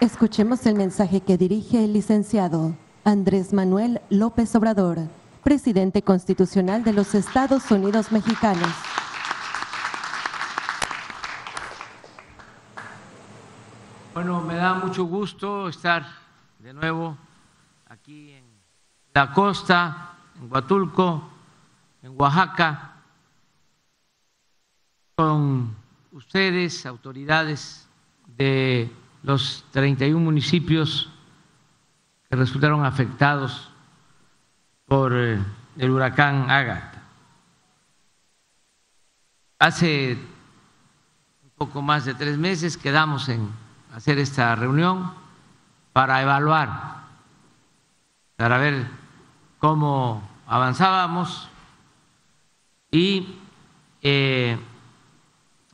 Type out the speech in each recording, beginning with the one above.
Escuchemos el mensaje que dirige el licenciado Andrés Manuel López Obrador, presidente constitucional de los Estados Unidos mexicanos. Bueno, me da mucho gusto estar de nuevo aquí en la costa, en Huatulco, en Oaxaca, con ustedes, autoridades de los 31 municipios que resultaron afectados por eh, el huracán Ágata. Hace un poco más de tres meses quedamos en hacer esta reunión para evaluar, para ver cómo avanzábamos y eh,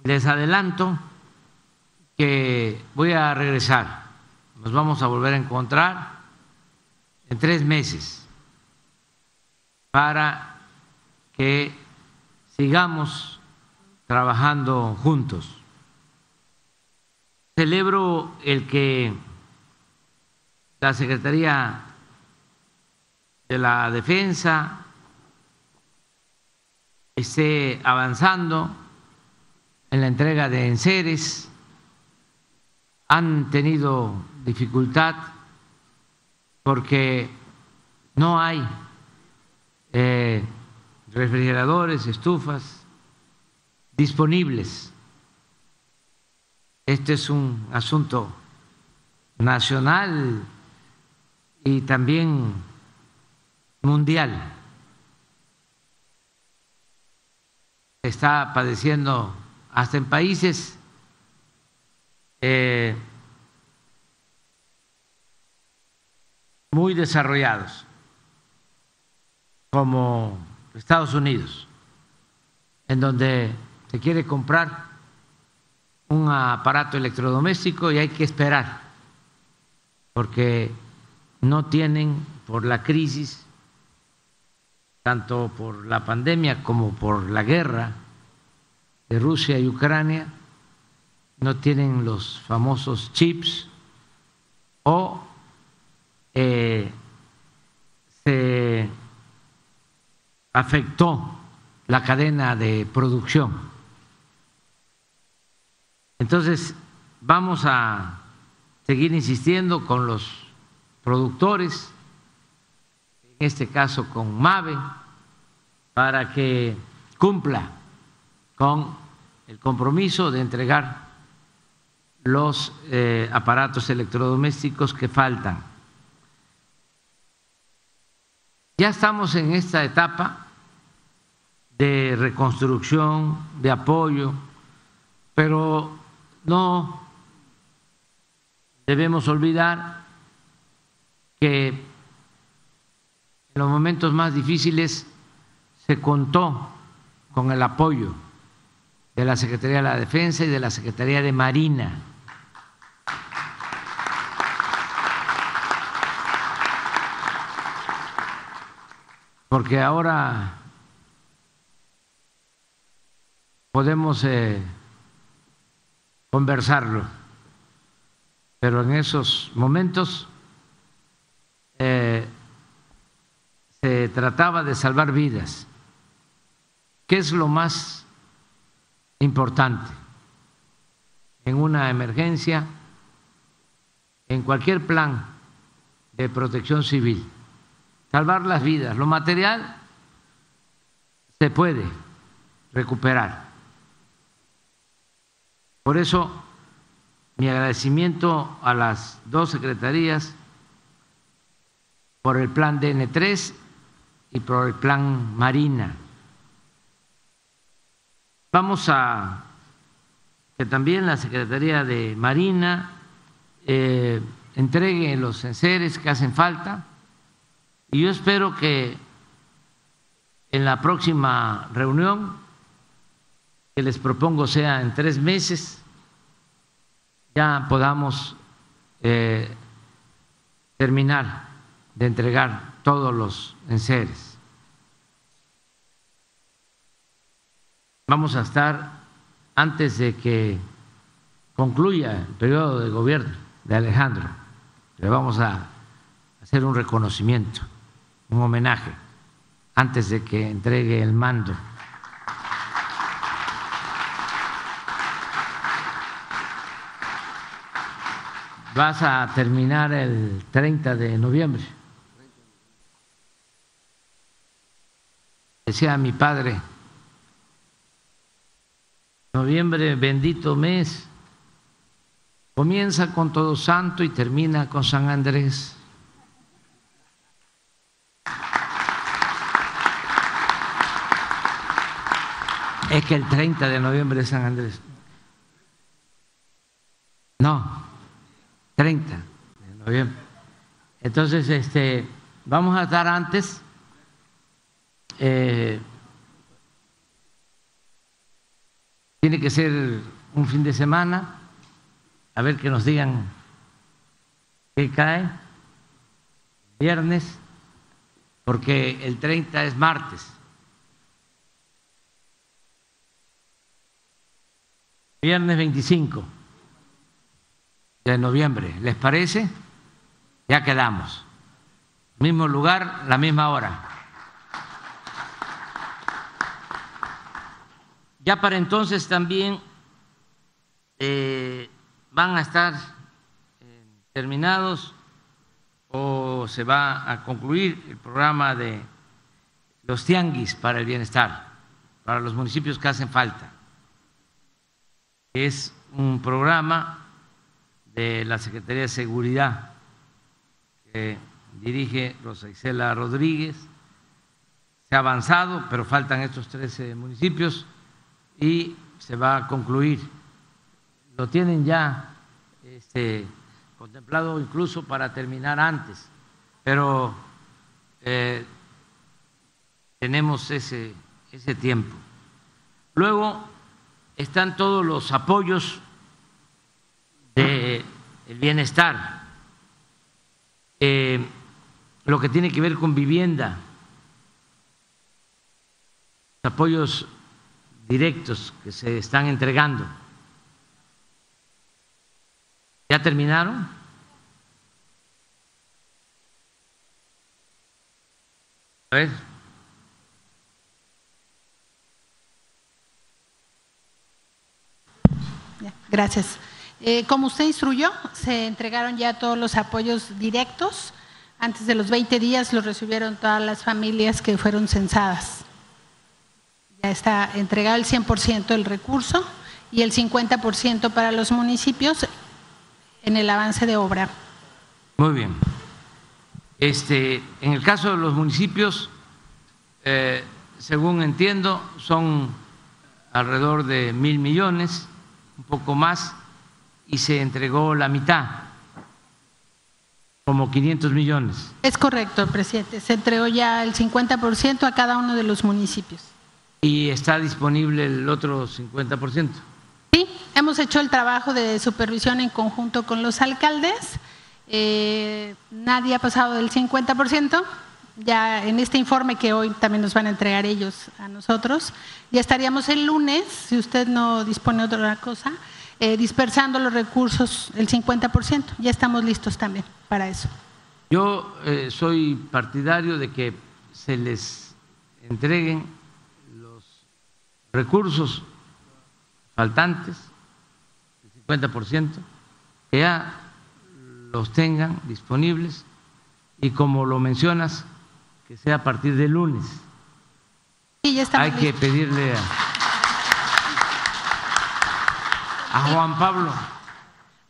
les adelanto que voy a regresar, nos vamos a volver a encontrar en tres meses para que sigamos trabajando juntos. Celebro el que la Secretaría de la Defensa esté avanzando en la entrega de enseres, han tenido dificultad porque no hay eh, refrigeradores, estufas disponibles. Este es un asunto nacional y también mundial. Está padeciendo hasta en países eh, muy desarrollados, como Estados Unidos, en donde se quiere comprar un aparato electrodoméstico y hay que esperar, porque no tienen por la crisis, tanto por la pandemia como por la guerra, de Rusia y Ucrania no tienen los famosos chips o eh, se afectó la cadena de producción. Entonces, vamos a seguir insistiendo con los productores, en este caso con MAVE, para que cumpla con el compromiso de entregar los eh, aparatos electrodomésticos que faltan. Ya estamos en esta etapa de reconstrucción, de apoyo, pero no debemos olvidar que en los momentos más difíciles se contó con el apoyo de la Secretaría de la Defensa y de la Secretaría de Marina. Porque ahora podemos eh, conversarlo, pero en esos momentos eh, se trataba de salvar vidas. ¿Qué es lo más importante en una emergencia, en cualquier plan de protección civil. Salvar las vidas. Lo material se puede recuperar. Por eso, mi agradecimiento a las dos secretarías por el plan DN3 y por el plan Marina. Vamos a que también la Secretaría de Marina eh, entregue los enseres que hacen falta y yo espero que en la próxima reunión que les propongo sea en tres meses ya podamos eh, terminar de entregar todos los enseres. vamos a estar, antes de que concluya el periodo de gobierno de Alejandro. Le vamos a hacer un reconocimiento, un homenaje, antes de que entregue el mando. Vas a terminar el 30 de noviembre. Decía mi padre, noviembre, bendito mes, comienza con Todo Santo y termina con San Andrés. Es que el 30 de noviembre es San Andrés. No, 30 de noviembre. Entonces, este, vamos a estar antes. Eh, tiene que ser un fin de semana, a ver que nos digan qué cae, viernes, porque el 30 es martes. Viernes 25 de noviembre, ¿les parece? Ya quedamos. Mismo lugar, la misma hora. Ya para entonces también eh, van a estar eh, terminados o se va a concluir el programa de los tianguis para el bienestar, para los municipios que hacen falta es un programa de la Secretaría de Seguridad que dirige Rosa Isela Rodríguez. Se ha avanzado, pero faltan estos 13 municipios y se va a concluir. Lo tienen ya este, contemplado incluso para terminar antes, pero eh, tenemos ese, ese tiempo. Luego están todos los apoyos del bienestar, eh, lo que tiene que ver con vivienda, apoyos directos que se están entregando. ¿Ya terminaron? A ver. Gracias. Eh, como usted instruyó, se entregaron ya todos los apoyos directos. Antes de los 20 días los recibieron todas las familias que fueron censadas. Ya está entregado el 100% del recurso y el 50% para los municipios en el avance de obra. Muy bien. Este, en el caso de los municipios, eh, según entiendo, son alrededor de mil millones un poco más, y se entregó la mitad, como 500 millones. Es correcto, presidente. Se entregó ya el 50% a cada uno de los municipios. ¿Y está disponible el otro 50%? Sí, hemos hecho el trabajo de supervisión en conjunto con los alcaldes. Eh, nadie ha pasado del 50% ya en este informe que hoy también nos van a entregar ellos a nosotros, ya estaríamos el lunes, si usted no dispone de otra cosa, eh, dispersando los recursos el 50%. Ya estamos listos también para eso. Yo eh, soy partidario de que se les entreguen los recursos faltantes, el 50%, que ya los tengan disponibles y como lo mencionas, que sea a partir de lunes. Hay que pedirle a, Juan Pablo.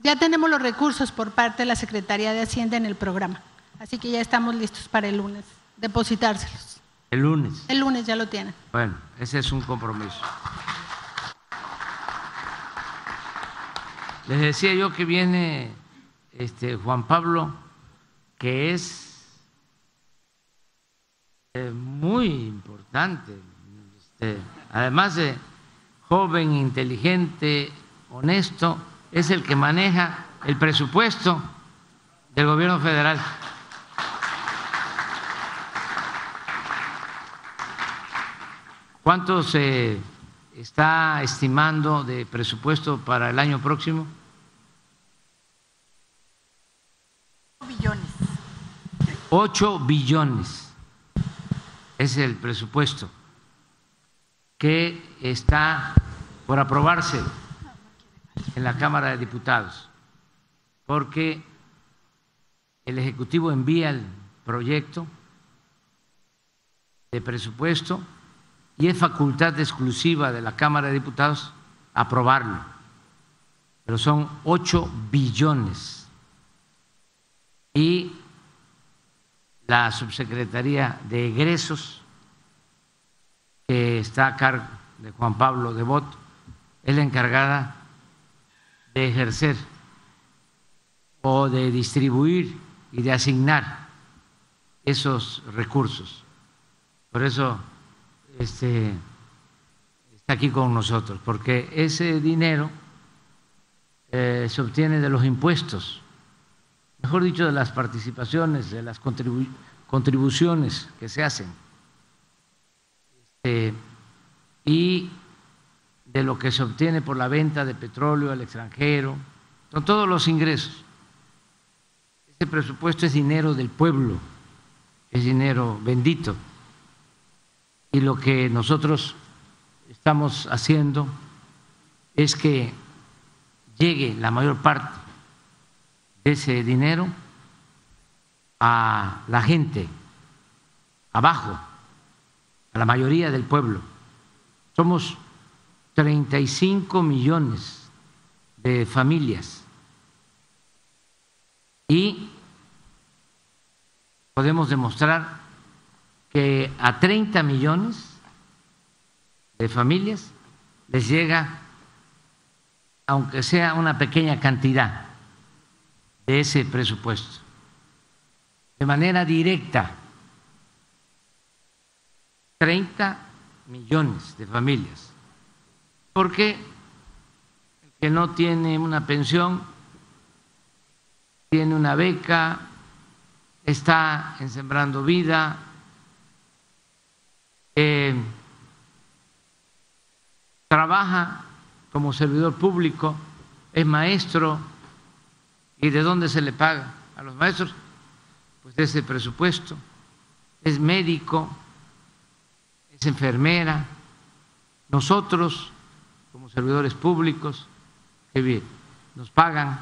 Ya tenemos los recursos por parte de la Secretaría de Hacienda en el programa, así que ya estamos listos para el lunes, depositárselos. El lunes. El lunes ya lo tienen. Bueno, ese es un compromiso. Les decía yo que viene este Juan Pablo, que es muy importante. Este, además de joven, inteligente, honesto, es el que maneja el presupuesto del gobierno federal. ¿Cuánto se está estimando de presupuesto para el año próximo? billones. 8 billones es el presupuesto que está por aprobarse en la Cámara de Diputados, porque el Ejecutivo envía el proyecto de presupuesto y es facultad exclusiva de la Cámara de Diputados aprobarlo, pero son 8 billones. Y la subsecretaría de egresos, que está a cargo de Juan Pablo Devot, es la encargada de ejercer o de distribuir y de asignar esos recursos. Por eso este, está aquí con nosotros, porque ese dinero eh, se obtiene de los impuestos, mejor dicho, de las participaciones, de las contribuciones que se hacen, este, y de lo que se obtiene por la venta de petróleo al extranjero, son todos los ingresos. Ese presupuesto es dinero del pueblo, es dinero bendito. Y lo que nosotros estamos haciendo es que llegue la mayor parte ese dinero a la gente, abajo, a la mayoría del pueblo. Somos 35 millones de familias y podemos demostrar que a 30 millones de familias les llega, aunque sea una pequeña cantidad de ese presupuesto, de manera directa. 30 millones de familias. Porque el que no tiene una pensión, tiene una beca, está en Sembrando Vida, eh, trabaja como servidor público, es maestro, ¿y de dónde se le paga a los maestros? Pues de ese presupuesto, es médico, es enfermera, nosotros como servidores públicos que nos pagan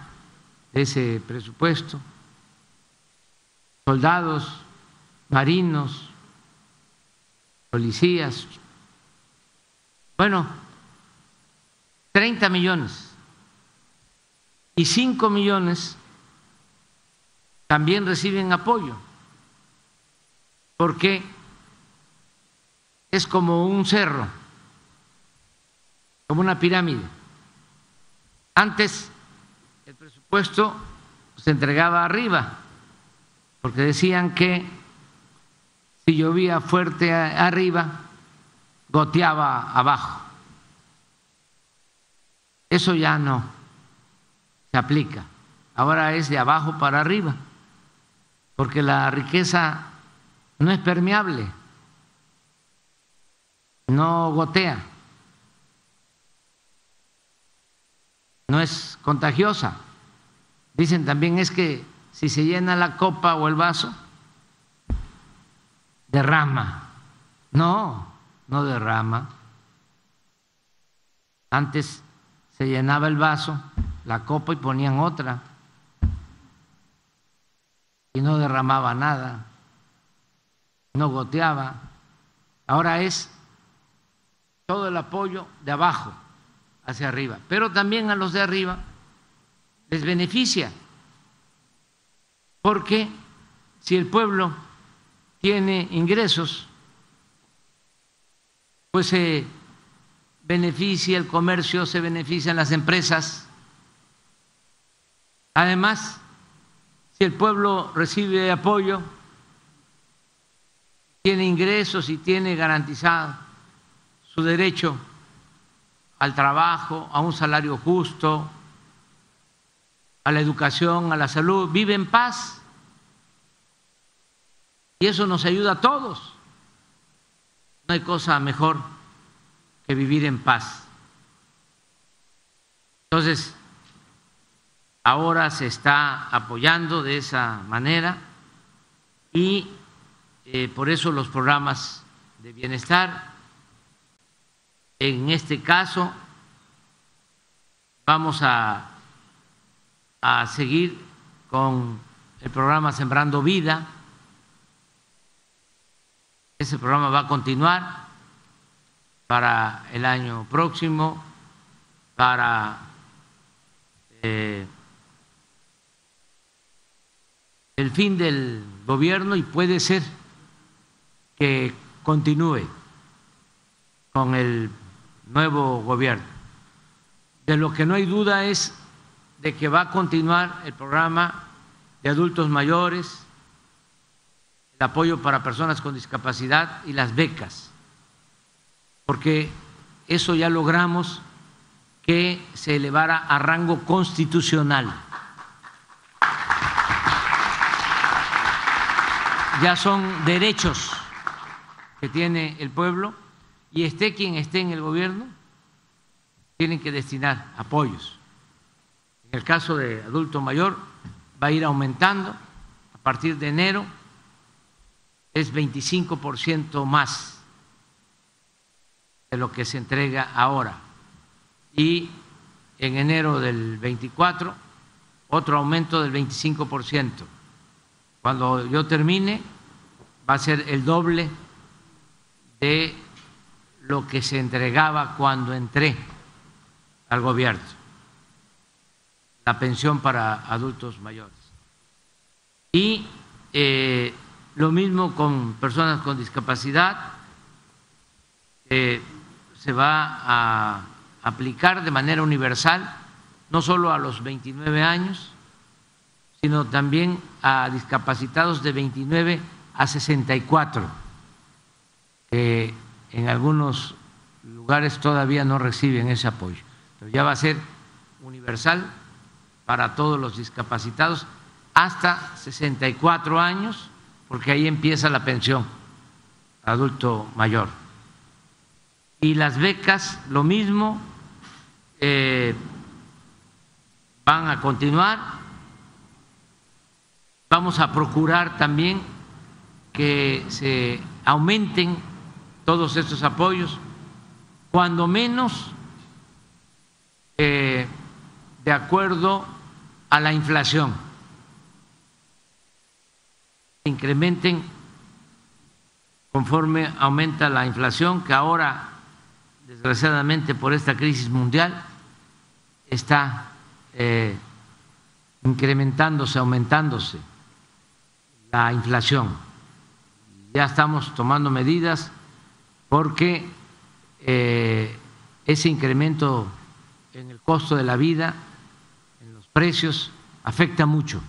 ese presupuesto, soldados, marinos, policías. Bueno, 30 millones y 5 millones también reciben apoyo, porque es como un cerro, como una pirámide. Antes el presupuesto se entregaba arriba, porque decían que si llovía fuerte arriba, goteaba abajo. Eso ya no se aplica. Ahora es de abajo para arriba, porque la riqueza no es permeable, no gotea, no es contagiosa. Dicen también es que si se llena la copa o el vaso, derrama. No, no derrama. Antes se llenaba el vaso, la copa y ponían otra. Y no derramaba nada, no goteaba. Ahora es todo el apoyo de abajo hacia arriba. Pero también a los de arriba les beneficia. Porque si el pueblo tiene ingresos, pues se beneficia el comercio, se benefician las empresas. Además, si el pueblo recibe apoyo, tiene ingresos y tiene garantizado su derecho al trabajo, a un salario justo, a la educación, a la salud, vive en paz. Y eso nos ayuda a todos. No hay cosa mejor que vivir en paz. Entonces, ahora se está apoyando de esa manera y eh, por eso los programas de bienestar, en este caso, vamos a, a seguir con el programa Sembrando Vida. Ese programa va a continuar para el año próximo, para eh, el fin del gobierno y puede ser que continúe con el nuevo gobierno. De lo que no hay duda es de que va a continuar el programa de adultos mayores, el apoyo para personas con discapacidad y las becas, porque eso ya logramos que se elevara a rango constitucional. Ya son derechos que tiene el pueblo y esté quien esté en el gobierno, tienen que destinar apoyos. En el caso de adulto mayor va a ir aumentando a partir de enero, es 25% más de lo que se entrega ahora. Y en enero del 24, otro aumento del 25%. Cuando yo termine, va a ser el doble de lo que se entregaba cuando entré al gobierno, la pensión para adultos mayores. Y eh, lo mismo con personas con discapacidad, se va a aplicar de manera universal, no solo a los 29 años, sino también a discapacitados de 29 a 64 que en algunos lugares todavía no reciben ese apoyo, pero ya va a ser universal para todos los discapacitados hasta 64 años, porque ahí empieza la pensión adulto mayor. Y las becas, lo mismo, eh, van a continuar. Vamos a procurar también que se aumenten todos estos apoyos, cuando menos eh, de acuerdo a la inflación. Incrementen conforme aumenta la inflación, que ahora, desgraciadamente por esta crisis mundial, está eh, incrementándose, aumentándose la inflación. Ya estamos tomando medidas porque eh, ese incremento en el costo de la vida, en los precios, afecta mucho.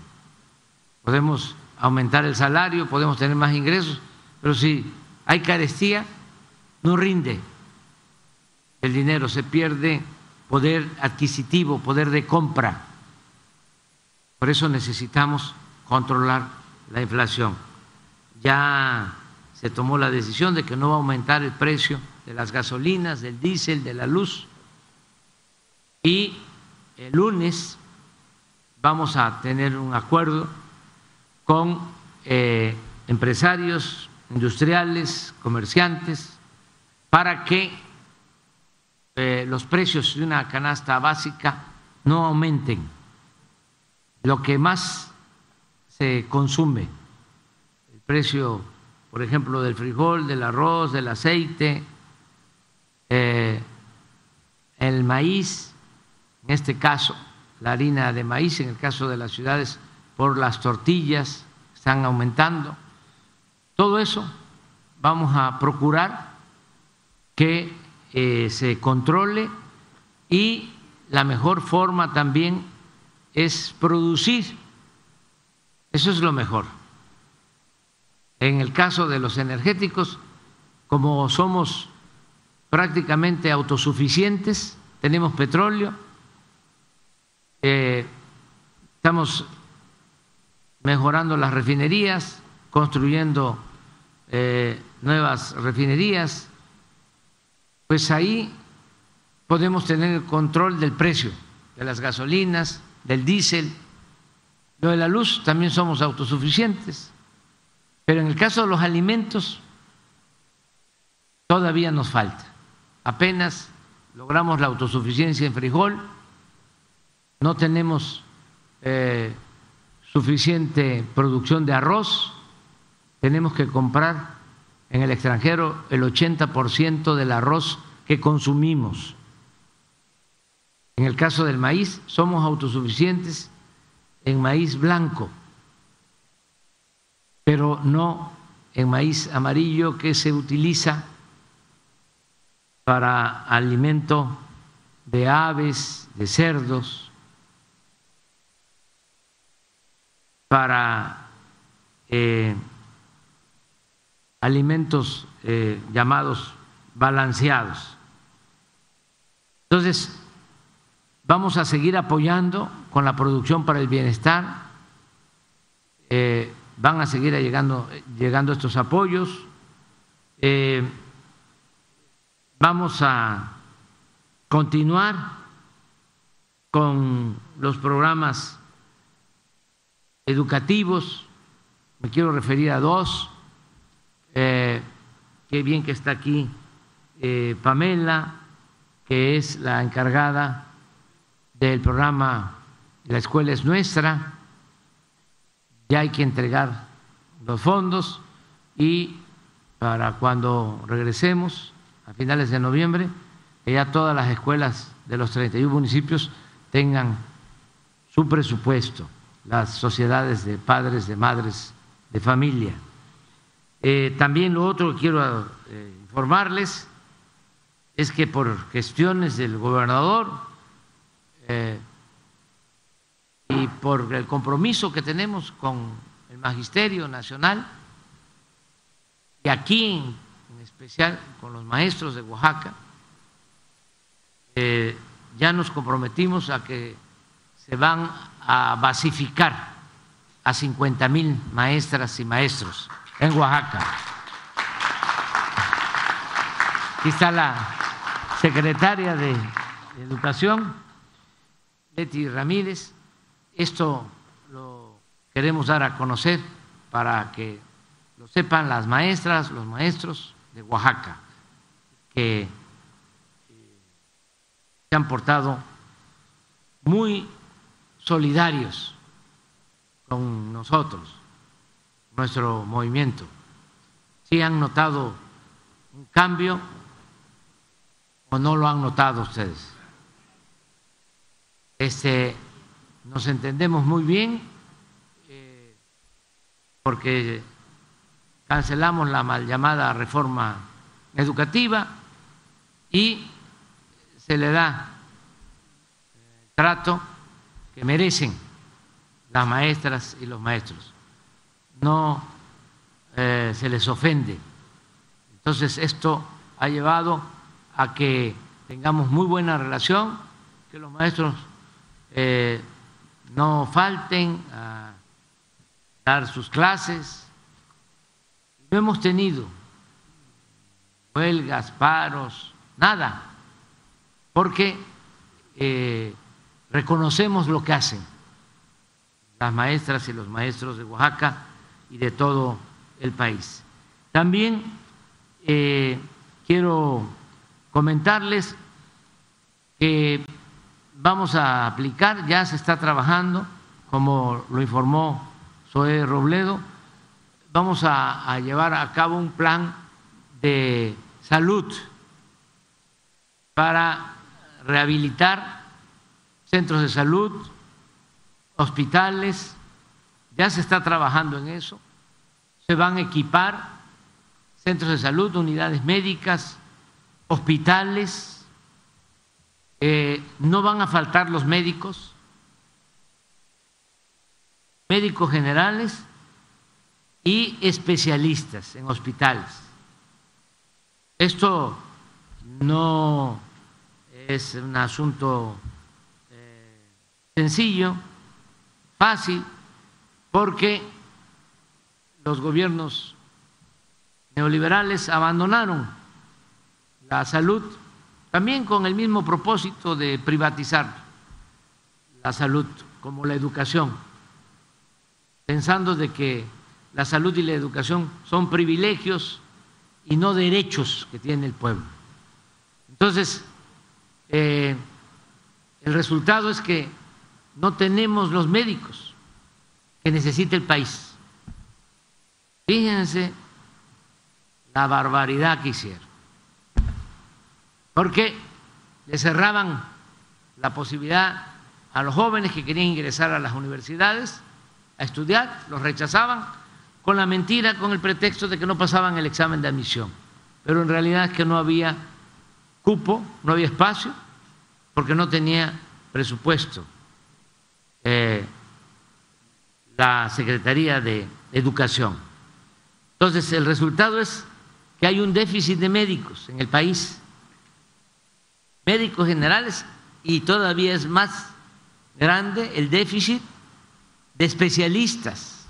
Podemos aumentar el salario, podemos tener más ingresos, pero si hay carestía, no rinde el dinero, se pierde poder adquisitivo, poder de compra. Por eso necesitamos controlar la inflación. Ya se tomó la decisión de que no va a aumentar el precio de las gasolinas, del diésel, de la luz. Y el lunes vamos a tener un acuerdo con eh, empresarios, industriales, comerciantes, para que eh, los precios de una canasta básica no aumenten. Lo que más se consume, el precio por ejemplo, del frijol, del arroz, del aceite, eh, el maíz, en este caso la harina de maíz, en el caso de las ciudades por las tortillas, están aumentando. Todo eso vamos a procurar que eh, se controle y la mejor forma también es producir. Eso es lo mejor. En el caso de los energéticos, como somos prácticamente autosuficientes, tenemos petróleo, eh, estamos mejorando las refinerías, construyendo eh, nuevas refinerías, pues ahí podemos tener el control del precio de las gasolinas, del diésel, lo de la luz también somos autosuficientes, pero en el caso de los alimentos todavía nos falta. Apenas logramos la autosuficiencia en frijol, no tenemos eh, suficiente producción de arroz, tenemos que comprar en el extranjero el 80% del arroz que consumimos. En el caso del maíz, somos autosuficientes en maíz blanco, pero no en maíz amarillo que se utiliza para alimento de aves, de cerdos, para eh, alimentos eh, llamados balanceados. Entonces, vamos a seguir apoyando con la producción para el bienestar. Eh, van a seguir llegando, llegando estos apoyos. Eh, vamos a continuar con los programas educativos. Me quiero referir a dos. Eh, qué bien que está aquí eh, Pamela, que es la encargada del programa La escuela es nuestra. Ya hay que entregar los fondos y para cuando regresemos a finales de noviembre, que ya todas las escuelas de los 31 municipios tengan su presupuesto, las sociedades de padres, de madres, de familia. Eh, también lo otro que quiero eh, informarles es que por gestiones del gobernador eh, y por el compromiso que tenemos con el Magisterio Nacional, y aquí en especial con los maestros de Oaxaca, ya nos comprometimos a que se van a basificar a 50 mil maestras y maestros en Oaxaca. Aquí está la secretaria de Educación, Leti Ramírez. Esto lo queremos dar a conocer para que lo sepan las maestras, los maestros de Oaxaca, que se han portado muy solidarios con nosotros nuestro movimiento. si han notado un cambio o no lo han notado ustedes? Este, nos entendemos muy bien eh, porque cancelamos la mal llamada reforma educativa y se le da el trato que merecen las maestras y los maestros no eh, se les ofende. Entonces esto ha llevado a que tengamos muy buena relación, que los maestros eh, no falten a dar sus clases. No hemos tenido huelgas, paros, nada, porque eh, reconocemos lo que hacen las maestras y los maestros de Oaxaca y de todo el país. También eh, quiero comentarles que vamos a aplicar, ya se está trabajando, como lo informó Zoe Robledo, vamos a, a llevar a cabo un plan de salud para rehabilitar centros de salud, hospitales, ya se está trabajando en eso. Se van a equipar centros de salud, unidades médicas, hospitales. Eh, no van a faltar los médicos, médicos generales y especialistas en hospitales. Esto no es un asunto eh, sencillo, fácil porque los gobiernos neoliberales abandonaron la salud también con el mismo propósito de privatizar la salud como la educación, pensando de que la salud y la educación son privilegios y no derechos que tiene el pueblo. Entonces, eh, el resultado es que no tenemos los médicos que necesita el país. Fíjense la barbaridad que hicieron. Porque le cerraban la posibilidad a los jóvenes que querían ingresar a las universidades a estudiar, los rechazaban con la mentira, con el pretexto de que no pasaban el examen de admisión. Pero en realidad es que no había cupo, no había espacio, porque no tenía presupuesto eh, la Secretaría de Educación. Entonces, el resultado es que hay un déficit de médicos en el país, médicos generales, y todavía es más grande el déficit de especialistas.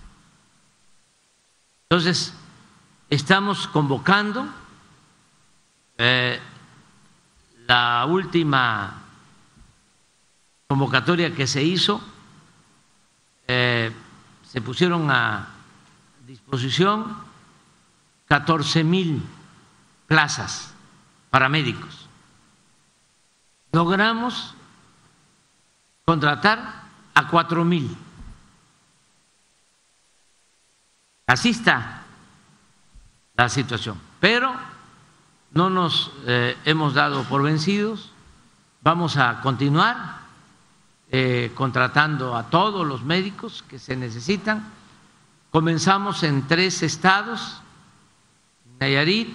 Entonces, estamos convocando eh, la última convocatoria que se hizo, eh, se pusieron a disposición 14 mil plazas para médicos. Logramos contratar a cuatro mil. Así está la situación. Pero no nos eh, hemos dado por vencidos, vamos a continuar eh, contratando a todos los médicos que se necesitan. Comenzamos en tres estados, Nayarit,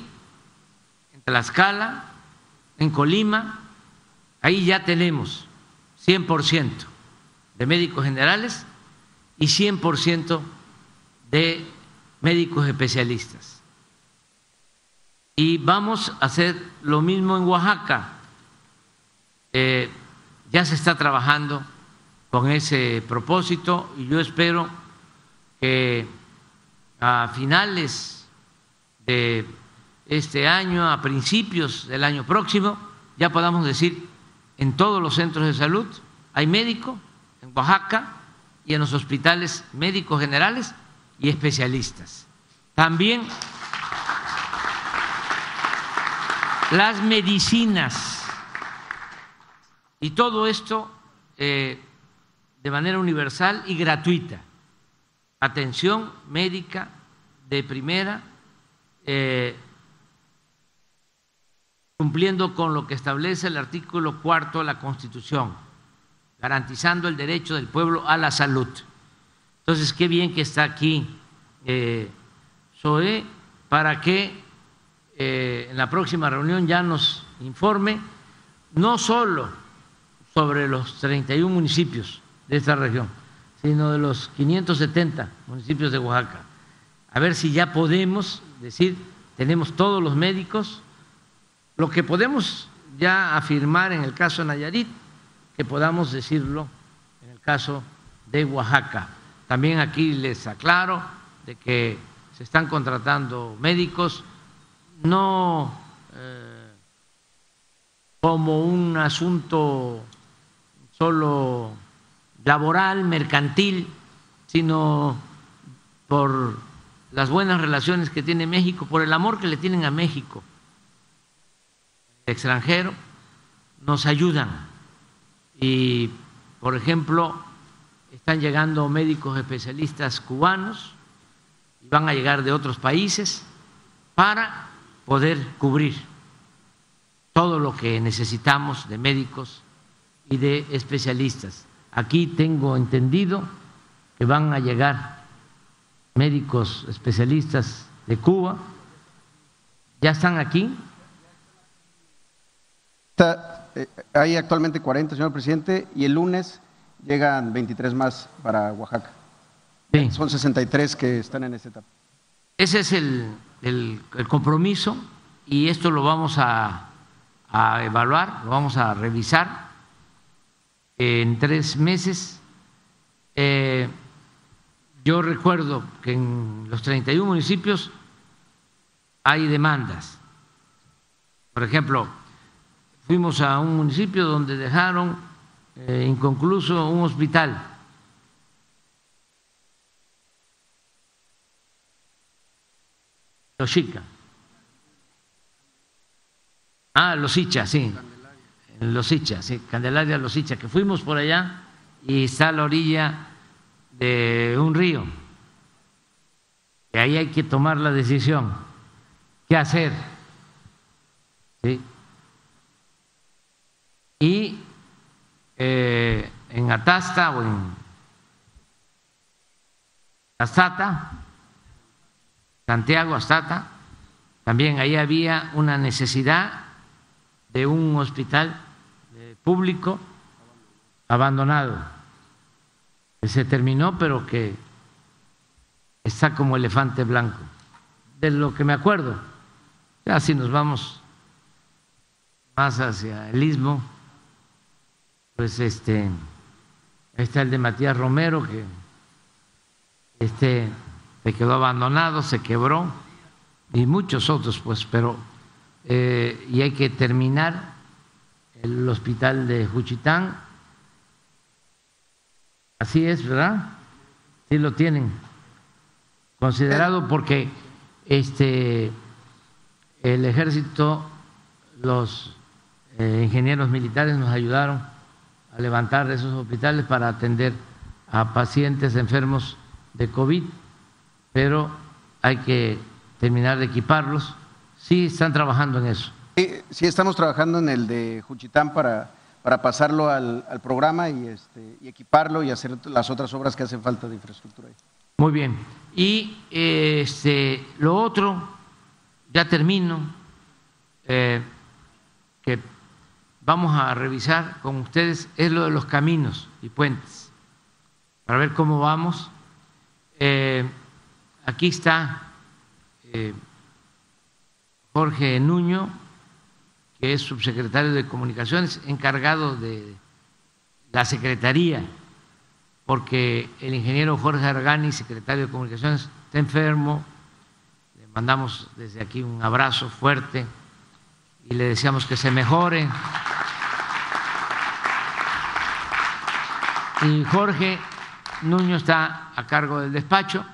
en Tlaxcala, en Colima, ahí ya tenemos 100% de médicos generales y 100% de médicos especialistas. Y vamos a hacer lo mismo en Oaxaca. Eh, ya se está trabajando con ese propósito y yo espero que a finales de este año, a principios del año próximo, ya podamos decir en todos los centros de salud hay médico, en Oaxaca y en los hospitales médicos generales y especialistas. También las medicinas y todo esto eh, de manera universal y gratuita. Atención médica de primera, eh, cumpliendo con lo que establece el artículo cuarto de la Constitución, garantizando el derecho del pueblo a la salud. Entonces, qué bien que está aquí eh, SOE para que eh, en la próxima reunión ya nos informe no solo sobre los 31 municipios de esta región, sino de los 570 municipios de Oaxaca. A ver si ya podemos decir, tenemos todos los médicos, lo que podemos ya afirmar en el caso de Nayarit, que podamos decirlo en el caso de Oaxaca. También aquí les aclaro de que se están contratando médicos no eh, como un asunto solo laboral, mercantil, sino por las buenas relaciones que tiene México, por el amor que le tienen a México. Extranjero nos ayudan y, por ejemplo, están llegando médicos especialistas cubanos y van a llegar de otros países para poder cubrir todo lo que necesitamos de médicos y de especialistas. Aquí tengo entendido que van a llegar médicos especialistas de Cuba. ¿Ya están aquí? Eh, hay actualmente 40, señor presidente, y el lunes llegan 23 más para Oaxaca. Son 63 que están en esta etapa. Ese es el, el, compromiso y esto lo vamos a, a evaluar, lo vamos a revisar en tres meses. Eh, yo recuerdo que en los 31 municipios hay demandas. Por ejemplo, fuimos a un municipio donde dejaron eh, inconcluso un hospital. Los chica. Ah, los hichas, sí. Los hichas, sí. Candelaria, los hichas, que fuimos por allá y está a la orilla de un río. Y ahí hay que tomar la decisión. ¿Qué hacer? ¿Sí? Y eh, en Atasta o en Astata, Santiago Astata, también ahí había una necesidad de un hospital eh, público abandonado, que se terminó, pero que está como elefante blanco, de lo que me acuerdo. Ya si nos vamos más hacia el istmo, pues este está el de Matías Romero que este se quedó abandonado, se quebró y muchos otros, pues, pero eh, y hay que terminar el hospital de Juchitán. Así es, ¿verdad? Sí lo tienen considerado porque este el ejército, los eh, ingenieros militares nos ayudaron a levantar esos hospitales para atender a pacientes enfermos de COVID, pero hay que terminar de equiparlos sí están trabajando en eso. Sí, estamos trabajando en el de Juchitán para, para pasarlo al, programa y, este, y equiparlo y hacer las otras obras que hacen falta de infraestructura. Muy bien. Y este, lo otro, ya termino, eh, que vamos a revisar con ustedes es lo de los caminos y puentes, para ver cómo vamos. Eh, aquí está eh, Jorge Nuño, que es subsecretario de Comunicaciones, encargado de la Secretaría, porque el ingeniero Jorge Argani, secretario de Comunicaciones, está enfermo. Le mandamos desde aquí un abrazo fuerte y le deseamos que se mejore. Jorge Nuño está a cargo del despacho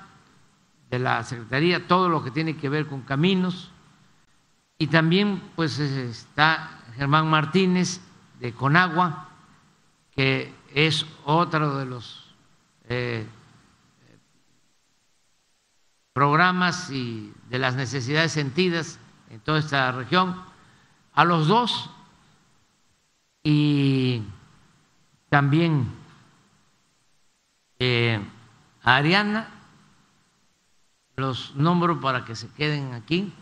de la Secretaría, todo lo que tiene que ver con caminos, y también pues está Germán Martínez de Conagua, que es otro de los eh, programas y de las necesidades sentidas en toda esta región. A los dos y también eh, a Ariana, los nombro para que se queden aquí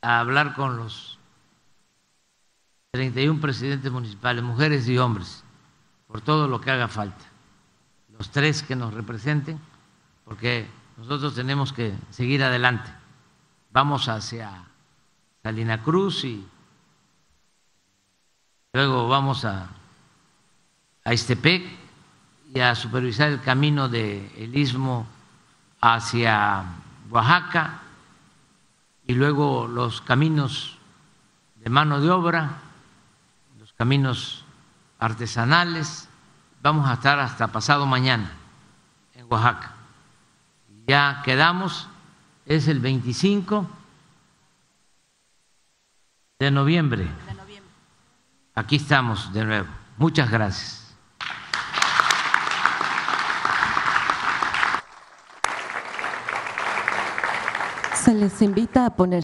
a hablar con los 31 presidentes municipales, mujeres y hombres, por todo lo que haga falta. Los tres que nos representen, porque nosotros tenemos que seguir adelante. Vamos hacia Salina Cruz y luego vamos a, a y a supervisar el camino del istmo hacia Oaxaca y luego los caminos de mano de obra, los caminos artesanales. Vamos a estar hasta pasado mañana en Oaxaca. Ya quedamos, es el 25 de noviembre. Aquí estamos de nuevo. Muchas gracias. Se les invita a poner